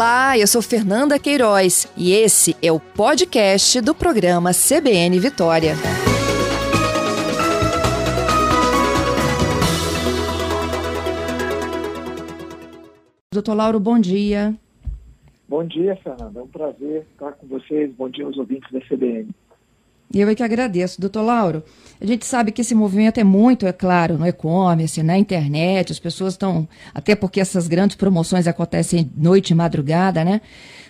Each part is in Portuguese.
Olá, eu sou Fernanda Queiroz e esse é o podcast do programa CBN Vitória. Doutor Lauro, bom dia. Bom dia, Fernanda. É um prazer estar com vocês. Bom dia aos ouvintes da CBN. Eu é que agradeço. Doutor Lauro, a gente sabe que esse movimento é muito, é claro, no e-commerce, na internet, as pessoas estão. Até porque essas grandes promoções acontecem noite e madrugada, né?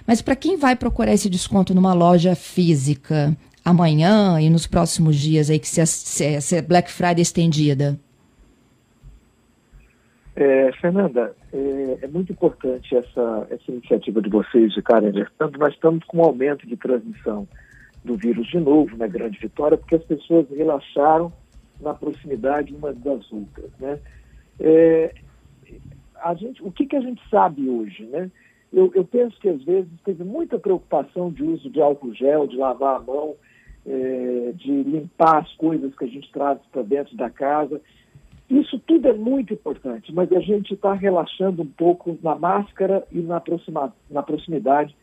Mas para quem vai procurar esse desconto numa loja física amanhã e nos próximos dias aí, que se, se, Black Friday estendida? É, Fernanda, é, é, muito importante essa, essa iniciativa de vocês de ficarem alertando. Nós estamos com um aumento de transmissão do vírus de novo na Grande Vitória, porque as pessoas relaxaram na proximidade umas das outras. Né? É, a gente, o que, que a gente sabe hoje? Né? Eu, eu, penso que às vezes teve muita preocupação de uso de álcool gel, de lavar a mão, é, de limpar as coisas que a gente traz para dentro da casa. Isso tudo é muito importante, mas a gente está relaxando um pouco na máscara e na, proxima, na proximidade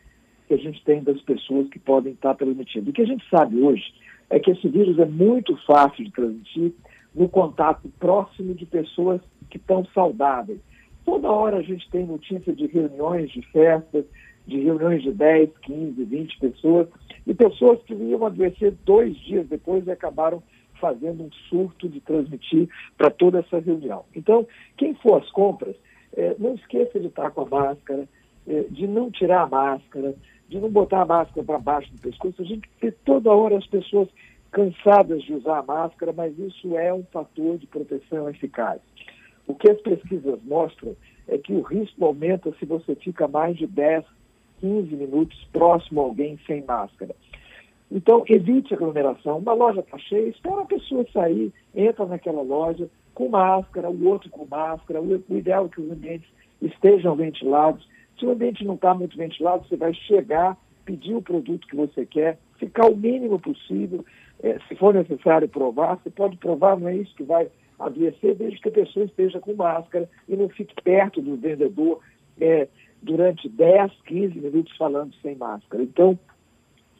que a gente tem das pessoas que podem estar transmitindo. O que a gente sabe hoje é que esse vírus é muito fácil de transmitir no contato próximo de pessoas que estão saudáveis. Toda hora a gente tem notícia de reuniões, de festas, de reuniões de 10, 15, 20 pessoas, e pessoas que iam adoecer dois dias depois e acabaram fazendo um surto de transmitir para toda essa reunião. Então, quem for às compras, é, não esqueça de estar com a máscara, é, de não tirar a máscara, de não botar a máscara para baixo do pescoço. A gente vê toda hora as pessoas cansadas de usar a máscara, mas isso é um fator de proteção eficaz. O que as pesquisas mostram é que o risco aumenta se você fica mais de 10, 15 minutos próximo a alguém sem máscara. Então, evite aglomeração. Uma loja está cheia, espera a pessoa sair, entra naquela loja com máscara, o outro com máscara. O ideal é que os ambientes estejam ventilados se o ambiente não está muito ventilado, você vai chegar, pedir o produto que você quer, ficar o mínimo possível. É, se for necessário provar, você pode provar, não é isso que vai adoecer, desde que a pessoa esteja com máscara e não fique perto do vendedor é, durante 10, 15 minutos falando sem máscara. Então,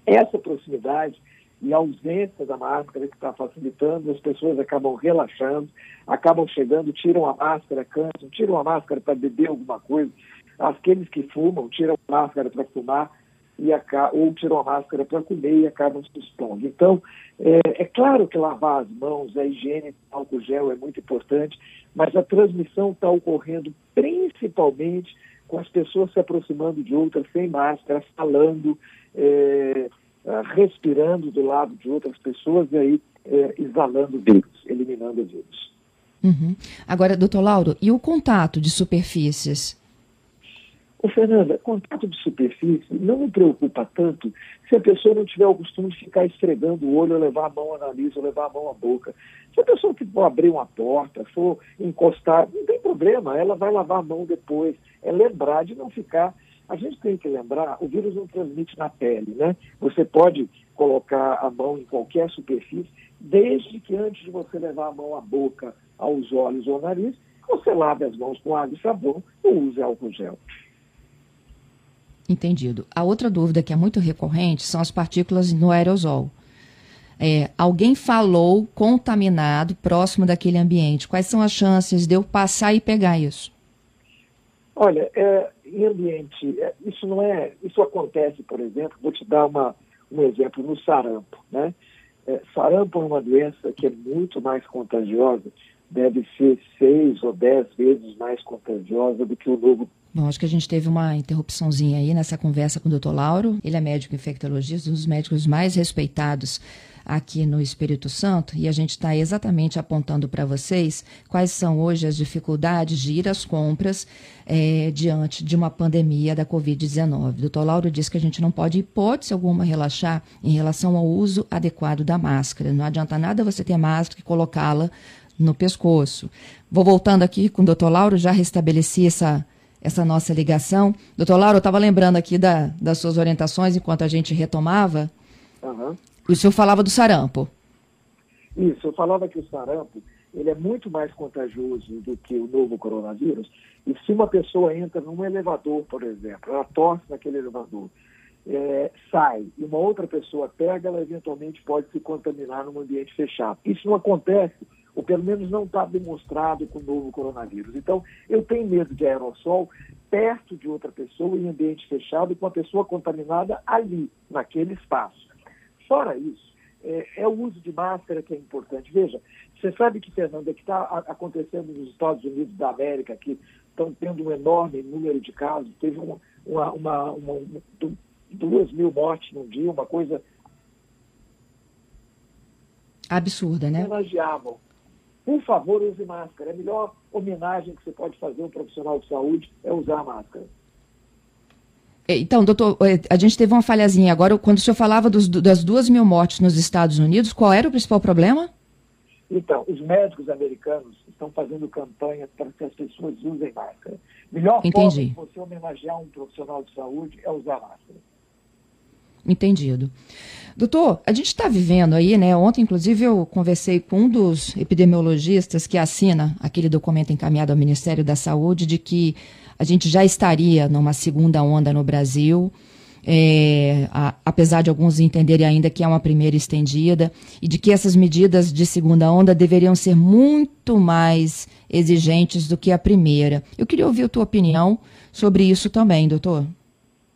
essa proximidade e a ausência da máscara que está facilitando, as pessoas acabam relaxando, acabam chegando, tiram a máscara, cansam, tiram a máscara para beber alguma coisa, Aqueles que fumam tiram a máscara para fumar e ou tiram a máscara para comer e acabam se expondo. Então, é, é, claro que lavar as mãos, a higiene, álcool gel é muito importante, mas a transmissão está ocorrendo principalmente com as pessoas se aproximando de outras sem máscara, falando, é, respirando do lado de outras pessoas e aí é, exalando vírus, eliminando vírus. Uhum. Agora, doutor Lauro, e o contato de superfícies? Ô, Fernanda, contato de superfície não me preocupa tanto se a pessoa não tiver o costume de ficar esfregando o olho, ou levar a mão ao nariz, ou levar a mão à boca. Se a pessoa que for abrir uma porta, for encostar, não tem problema, ela vai lavar a mão depois. É lembrar de não ficar. A gente tem que lembrar, o vírus não transmite na pele, né? Você pode colocar a mão em qualquer superfície, desde que antes de você levar a mão à boca, aos olhos ou ao nariz, você lave as mãos com água e sabão ou use álcool gel. Entendido. A outra dúvida que é muito recorrente são as partículas no aerosol. É, alguém falou contaminado próximo daquele ambiente. Quais são as chances de eu passar e pegar isso? Olha, é, em ambiente, é, isso não é, isso acontece, por exemplo, vou te dar uma, um exemplo no sarampo, né? É, sarampo é uma doença que é muito mais contagiosa, deve ser seis ou dez vezes mais contagiosa do que o novo Bom, acho que a gente teve uma interrupçãozinha aí nessa conversa com o doutor Lauro. Ele é médico infectologista, um dos médicos mais respeitados aqui no Espírito Santo, e a gente está exatamente apontando para vocês quais são hoje as dificuldades de ir às compras é, diante de uma pandemia da Covid-19. O doutor Lauro disse que a gente não pode, hipótese alguma, relaxar em relação ao uso adequado da máscara. Não adianta nada você ter máscara e colocá-la no pescoço. Vou voltando aqui com o doutor Lauro, já restabeleci essa essa nossa ligação. Doutor Lauro, eu estava lembrando aqui da, das suas orientações enquanto a gente retomava. Uhum. O senhor falava do sarampo. Isso, eu falava que o sarampo ele é muito mais contagioso do que o novo coronavírus. E se uma pessoa entra num elevador, por exemplo, ela tosse naquele elevador, é, sai e uma outra pessoa pega, ela eventualmente pode se contaminar num ambiente fechado. Isso não acontece, ou pelo menos não está demonstrado com o novo coronavírus. Então, eu tenho medo de aerossol perto de outra pessoa, em ambiente fechado, com a pessoa contaminada ali, naquele espaço. Fora isso, é, é, o uso de máscara que é importante. Veja, você sabe que, Fernanda, que está acontecendo nos Estados Unidos da América, que estão tendo um enorme número de casos, teve uma, uma, uma, uma duas mil mortes num dia, uma coisa absurda, né? Homenageavam. Por favor, use máscara. É a melhor homenagem que você pode fazer a um profissional de saúde é usar a máscara. É, então, doutor, é, a gente teve uma falhazinha. Agora, quando o senhor falava dos, das duas mil mortes nos Estados Unidos, qual era o principal problema? Então, os médicos americanos estão fazendo campanha para que as pessoas usem máscara. Melhor Entendi. forma de você homenagear um profissional de saúde é usar máscara. Entendido. Doutor, a gente está vivendo aí, né? Ontem, inclusive, eu conversei com um dos epidemiologistas que assina aquele documento encaminhado ao Ministério da Saúde de que a gente já estaria numa segunda onda no Brasil. É, a, apesar de alguns entenderem ainda que é uma primeira estendida, e de que essas medidas de segunda onda deveriam ser muito mais exigentes do que a primeira. Eu queria ouvir a tua opinião sobre isso também, doutor.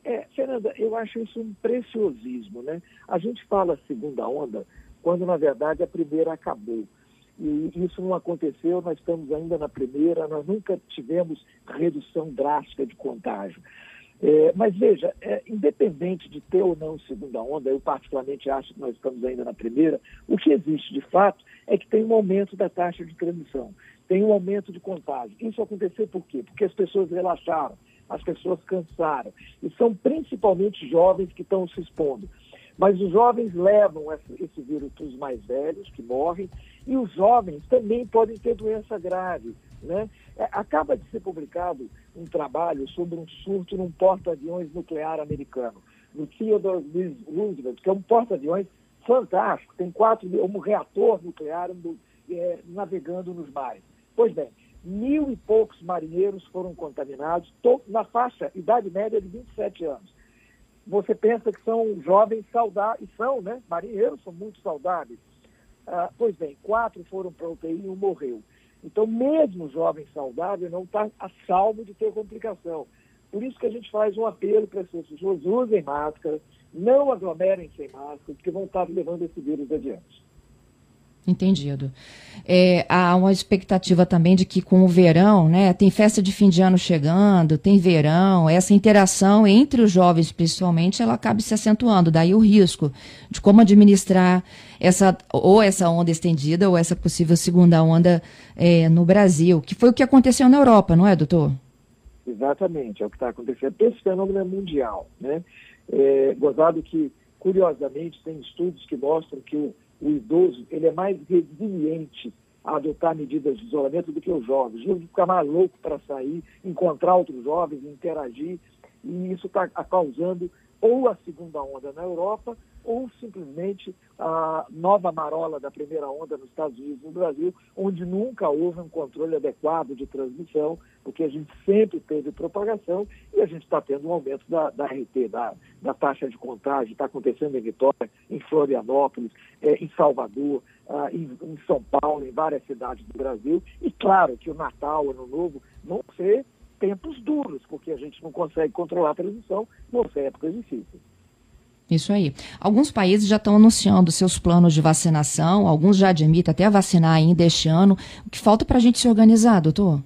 É, Fernanda, eu acho isso um preciosismo, né? A gente fala segunda onda quando, na verdade, a primeira acabou. E isso não aconteceu, nós estamos ainda na primeira, nós nunca tivemos redução drástica de contágio. É, mas veja, é, independente de ter ou não segunda onda, eu particularmente acho que nós estamos ainda na primeira, o que existe de fato é que tem um aumento da taxa de transmissão, tem um aumento de contágio. Isso aconteceu por quê? Porque as pessoas relaxaram, as pessoas cansaram. E são principalmente jovens que estão se expondo. Mas os jovens levam esse, vírus para os mais velhos, que morrem, e os jovens também podem ter doença grave. Né? É, acaba de ser publicado um trabalho sobre um surto num porta-aviões nuclear americano, no Theodore Roosevelt, que é um porta-aviões fantástico, tem quatro, um reator nuclear é, navegando nos mares. Pois bem, mil e poucos marinheiros foram contaminados, na faixa, idade média de 27 anos. Você pensa que são jovens saudáveis, e são, né? Marinheiros são muito saudáveis. Ah, pois bem, quatro foram para UTI e um morreu. Então, mesmo jovem saudável não está a salvo de ter complicação. Por isso que a gente faz um apelo para as pessoas usem máscara, não aglomerem sem máscara, porque vão estar levando esse vírus adiante. Entendido. É, há uma expectativa também de que com o verão, né, tem festa de fim de ano chegando, tem verão, essa interação entre os jovens, principalmente, ela acaba se acentuando. Daí o risco de como administrar essa ou essa onda estendida ou essa possível segunda onda é, no Brasil, que foi o que aconteceu na Europa, não é, doutor? Exatamente, é o que está acontecendo. Esse fenômeno é mundial, né? É, gozado que, curiosamente, tem estudos que mostram que o o idoso ele é mais resiliente a adotar medidas de isolamento do que os jovens. Os jovens ficam mais loucos para sair, encontrar outros jovens, interagir, e isso está causando ou a segunda onda na Europa ou simplesmente a nova marola da primeira onda nos Estados Unidos e no Brasil, onde nunca houve um controle adequado de transmissão, porque a gente sempre teve propagação e a gente está tendo um aumento da, da RT, da, da taxa de contágio, está acontecendo em Vitória, em Florianópolis, é, em Salvador, ah, em, em São Paulo, em várias cidades do Brasil. E claro que o Natal, Ano Novo, vão ser tempos duros, porque a gente não consegue controlar a transmissão, vão ser épocas difíceis. Isso aí. Alguns países já estão anunciando seus planos de vacinação, alguns já admitem até vacinar ainda este ano. O que falta para a gente se organizar, doutor?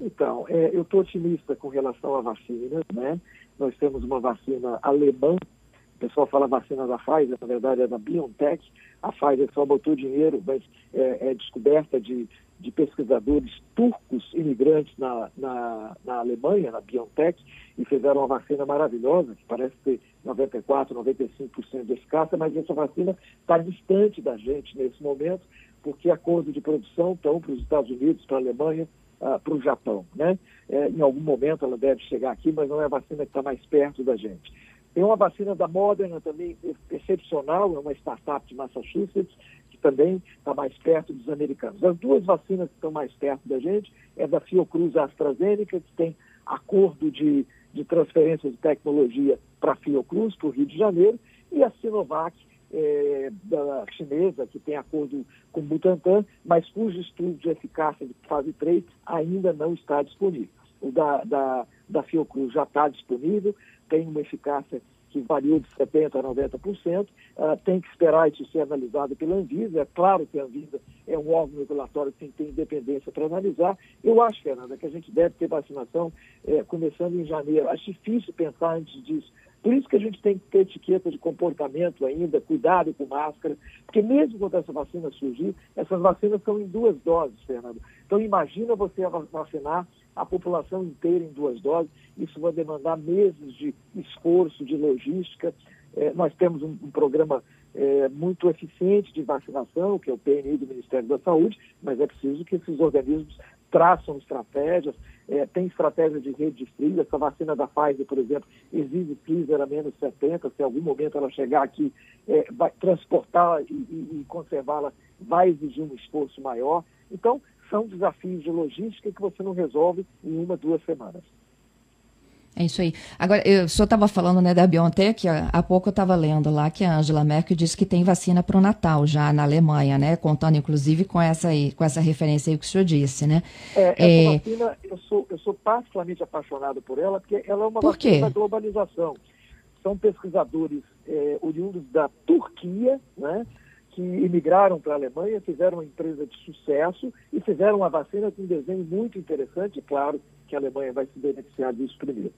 Então, é, eu estou otimista com relação à vacina, né? Nós temos uma vacina alemã, o pessoal fala vacina da Pfizer, na verdade é da BioNTech. A Pfizer só botou dinheiro, mas é, é descoberta de, de pesquisadores turcos imigrantes na, na, na Alemanha, na BioNTech, e fizeram uma vacina maravilhosa, que parece ter 94%, 95% de eficácia, mas essa vacina está distante da gente nesse momento, porque acordos de produção estão para os Estados Unidos, para a Alemanha, uh, para o Japão. Né? É, em algum momento ela deve chegar aqui, mas não é a vacina que está mais perto da gente. Tem uma vacina da Moderna também excepcional, é uma startup de Massachusetts, também está mais perto dos americanos. As duas vacinas que estão mais perto da gente é da Fiocruz AstraZeneca, que tem acordo de, de transferência de tecnologia para a Fiocruz, para o Rio de Janeiro, e a Sinovac, é, da chinesa, que tem acordo com o Butantan, mas cujo estudo de eficácia de fase 3 ainda não está disponível. O da, da, da Fiocruz já está disponível, tem uma eficácia que variou de 70% a 90%, uh, tem que esperar isso ser analisado pela Anvisa. É claro que a Anvisa é um órgão regulatório que tem que ter independência para analisar. Eu acho, Fernanda, que a gente deve ter vacinação é, começando em janeiro. Acho difícil pensar antes disso. Por isso que a gente tem que ter etiqueta de comportamento ainda, cuidado com máscara, porque mesmo quando essa vacina surgir, essas vacinas são em duas doses, Fernando. Então imagina você vacinar a população inteira em duas doses, isso vai demandar meses de esforço, de logística. É, nós temos um, um programa é, muito eficiente de vacinação, que é o PNI do Ministério da Saúde, mas é preciso que esses organismos traçam estratégias, é, tem estratégia de rede de frio. Essa vacina da Pfizer, por exemplo, exige freezer a menos 70. Se em algum momento ela chegar aqui, é, vai transportá-la e, e, e conservá-la vai exigir um esforço maior. Então, são desafios de logística que você não resolve em uma, duas semanas. É isso aí. Agora, eu, o senhor estava falando né, da BioNTech, há pouco eu estava lendo lá que a Angela Merkel disse que tem vacina para o Natal já na Alemanha, né? Contando inclusive com essa, aí, com essa referência aí que o senhor disse, né? É, essa é... vacina, eu sou, eu sou particularmente apaixonado por ela, porque ela é uma por vacina da globalização. São pesquisadores é, oriundos da Turquia, né? que imigraram para a Alemanha, fizeram uma empresa de sucesso e fizeram uma vacina com um desenho muito interessante, e claro que a Alemanha vai se beneficiar disso primeiro.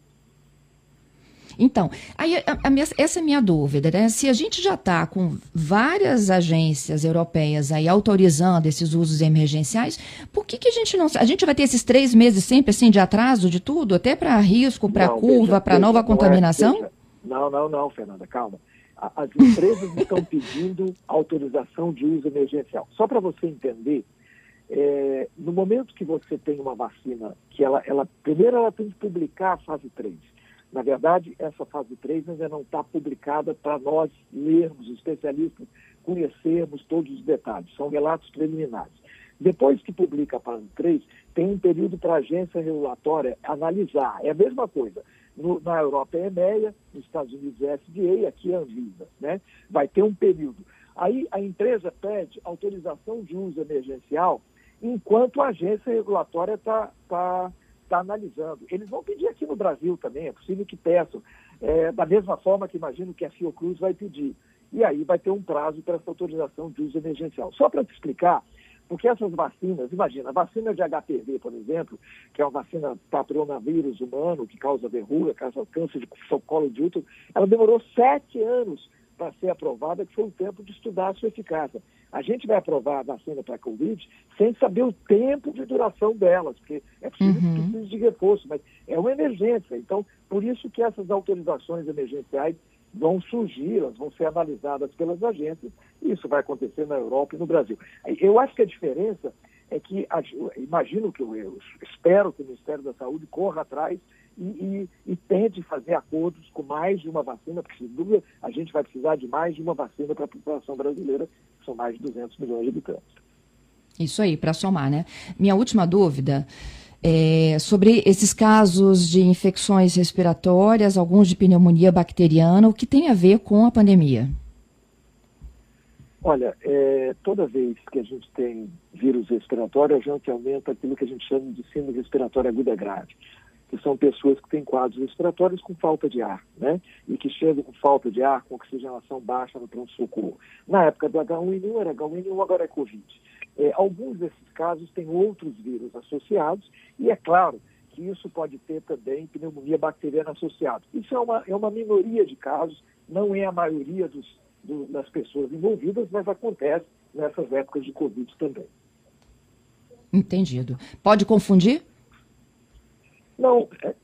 Então, aí, a, a minha, essa é a minha dúvida, né? Se a gente já está com várias agências europeias aí autorizando esses usos emergenciais, por que, que a gente não. A gente vai ter esses três meses sempre assim de atraso de tudo, até para risco, para curva, para nova contaminação? É, não, não, não, Fernanda, calma. As empresas estão pedindo autorização de uso emergencial. Só para você entender, é, no momento que você tem uma vacina, que ela, ela primeiro ela tem que publicar a fase 3. Na verdade, essa fase 3 ainda não está publicada para nós lermos, especialistas, conhecermos todos os detalhes. São relatos preliminares. Depois que publica a fase 3, tem um período para a agência regulatória analisar. É a mesma coisa. No, na Europa é EMEA, nos Estados Unidos é FDA, aqui é Anvisa. Né? Vai ter um período. Aí a empresa pede autorização de uso emergencial enquanto a agência regulatória está tá está analisando. Eles vão pedir aqui no Brasil também, é possível que peçam, é, da mesma forma que imagino que a Fiocruz vai pedir. E aí vai ter um prazo para essa autorização de uso emergencial. Só para te explicar, porque essas vacinas, imagina, a vacina de HPV, por exemplo, que é uma vacina patronavírus humano, que causa verruga, causa câncer de colo de útero, ela demorou sete anos para ser aprovada, que foi o tempo de estudar a sua eficácia. A gente vai aprovar a vacina para a Covid sem saber o tempo de duração delas, porque é possível uhum. que precise de reforço, mas é uma emergência. Então, por isso que essas autorizações emergenciais vão surgir, elas vão ser analisadas pelas agências, e isso vai acontecer na Europa e no Brasil. Eu acho que a diferença é que, imagino que eu, eu espero que o Ministério da Saúde corra atrás e, e, e tente fazer acordos com mais de uma vacina, porque, sem dúvida, a gente vai precisar de mais de uma vacina para a população brasileira, que são mais de 200 milhões de habitantes. Isso aí, para somar, né? Minha última dúvida é sobre esses casos de infecções respiratórias, alguns de pneumonia bacteriana, o que tem a ver com a pandemia? Olha, é, toda vez que a gente tem vírus respiratório, a gente aumenta aquilo que a gente chama de síndrome respiratória aguda grave que são pessoas que têm quadros respiratórios com falta de ar, né? E que chegam com falta de ar, com oxigenação baixa no pronto-socorro. Na época do H1N1 era H1N1, agora é Covid. É, alguns desses casos têm outros vírus associados e é claro que isso pode ter também pneumonia bacteriana associada. Isso é uma, é uma minoria de casos, não é a maioria dos, do, das pessoas envolvidas, mas acontece nessas épocas de Covid também. Entendido. Pode confundir? Não, é,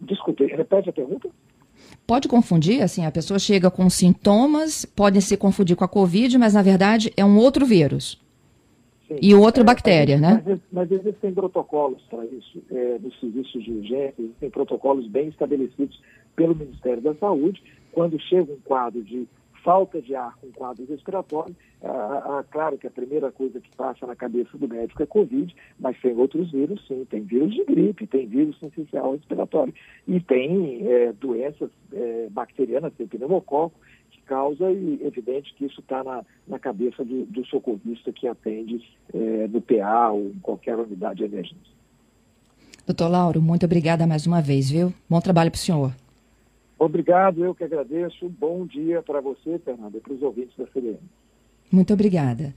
desculpe, repete a pergunta. Pode confundir, assim, a pessoa chega com sintomas, podem se confundir com a Covid, mas na verdade é um outro vírus. Sim. E outra é, bactéria, mas, né? Mas, mas, existem protocolos para isso, é, nos serviços de urgência, existem protocolos bem estabelecidos pelo Ministério da Saúde. Quando chega um quadro de falta de ar com quadro respiratório. Ah, ah, claro que a primeira coisa que passa na cabeça do médico é Covid, mas tem outros vírus, sim. Tem vírus de gripe, tem vírus sensicial respiratório e tem é, doenças é, bacterianas, tem pneumococo, que causa, e evidente que isso está na, na cabeça do, do socorrista que atende é, no PA ou em qualquer unidade de emergência. Doutor Lauro, muito obrigada mais uma vez, viu? Bom trabalho para o senhor. Obrigado, eu que agradeço. Bom dia para você, Fernanda, e para os ouvintes da CBN. Muito obrigada.